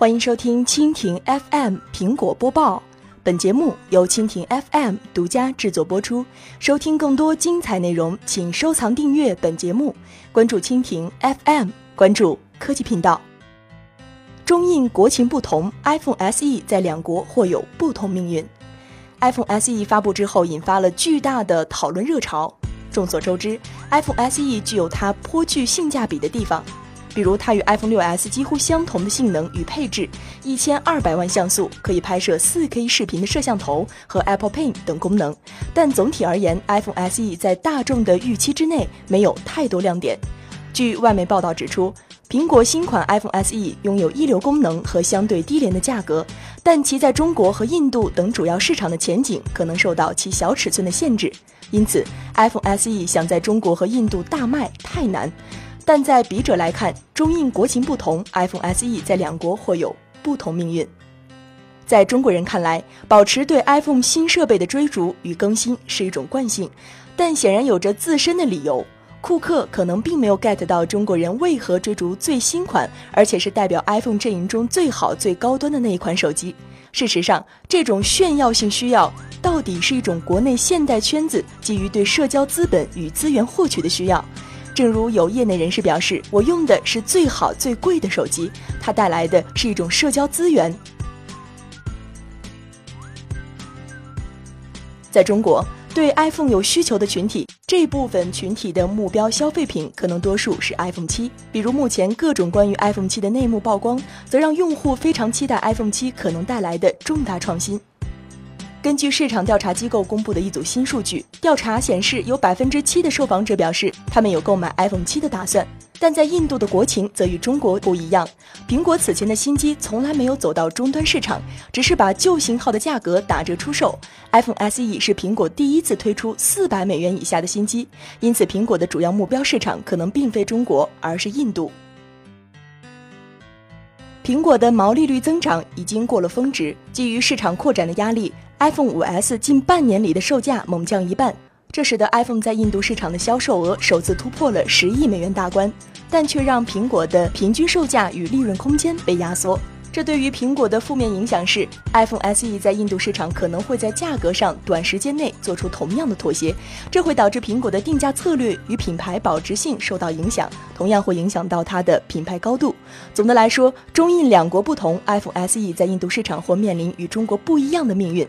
欢迎收听蜻蜓 FM 苹果播报，本节目由蜻蜓 FM 独家制作播出。收听更多精彩内容，请收藏订阅本节目，关注蜻蜓 FM，关注科技频道。中印国情不同，iPhone SE 在两国或有不同命运。iPhone SE 发布之后，引发了巨大的讨论热潮。众所周知，iPhone SE 具有它颇具性价比的地方。比如，它与 iPhone 6s 几乎相同的性能与配置，一千二百万像素可以拍摄 4K 视频的摄像头和 Apple Pay 等功能。但总体而言，iPhone SE 在大众的预期之内，没有太多亮点。据外媒报道指出，苹果新款 iPhone SE 拥有一流功能和相对低廉的价格，但其在中国和印度等主要市场的前景可能受到其小尺寸的限制。因此，iPhone SE 想在中国和印度大卖太难。但在笔者来看，中印国情不同，iPhone SE 在两国或有不同命运。在中国人看来，保持对 iPhone 新设备的追逐与更新是一种惯性，但显然有着自身的理由。库克可能并没有 get 到中国人为何追逐最新款，而且是代表 iPhone 阵营中最好、最高端的那一款手机。事实上，这种炫耀性需要到底是一种国内现代圈子基于对社交资本与资源获取的需要。正如有业内人士表示：“我用的是最好最贵的手机，它带来的是一种社交资源。”在中国，对 iPhone 有需求的群体，这部分群体的目标消费品可能多数是 iPhone 七。比如目前各种关于 iPhone 七的内幕曝光，则让用户非常期待 iPhone 七可能带来的重大创新。根据市场调查机构公布的一组新数据，调查显示，有百分之七的受访者表示他们有购买 iPhone 七的打算。但在印度的国情则与中国不一样，苹果此前的新机从来没有走到终端市场，只是把旧型号的价格打折出售。iPhone SE 是苹果第一次推出四百美元以下的新机，因此苹果的主要目标市场可能并非中国，而是印度。苹果的毛利率增长已经过了峰值，基于市场扩展的压力。iPhone 5S 近半年里的售价猛降一半，这使得 iPhone 在印度市场的销售额首次突破了十亿美元大关，但却让苹果的平均售价与利润空间被压缩。这对于苹果的负面影响是，iPhone SE 在印度市场可能会在价格上短时间内做出同样的妥协，这会导致苹果的定价策略与品牌保值性受到影响，同样会影响到它的品牌高度。总的来说，中印两国不同，iPhone SE 在印度市场或面临与中国不一样的命运。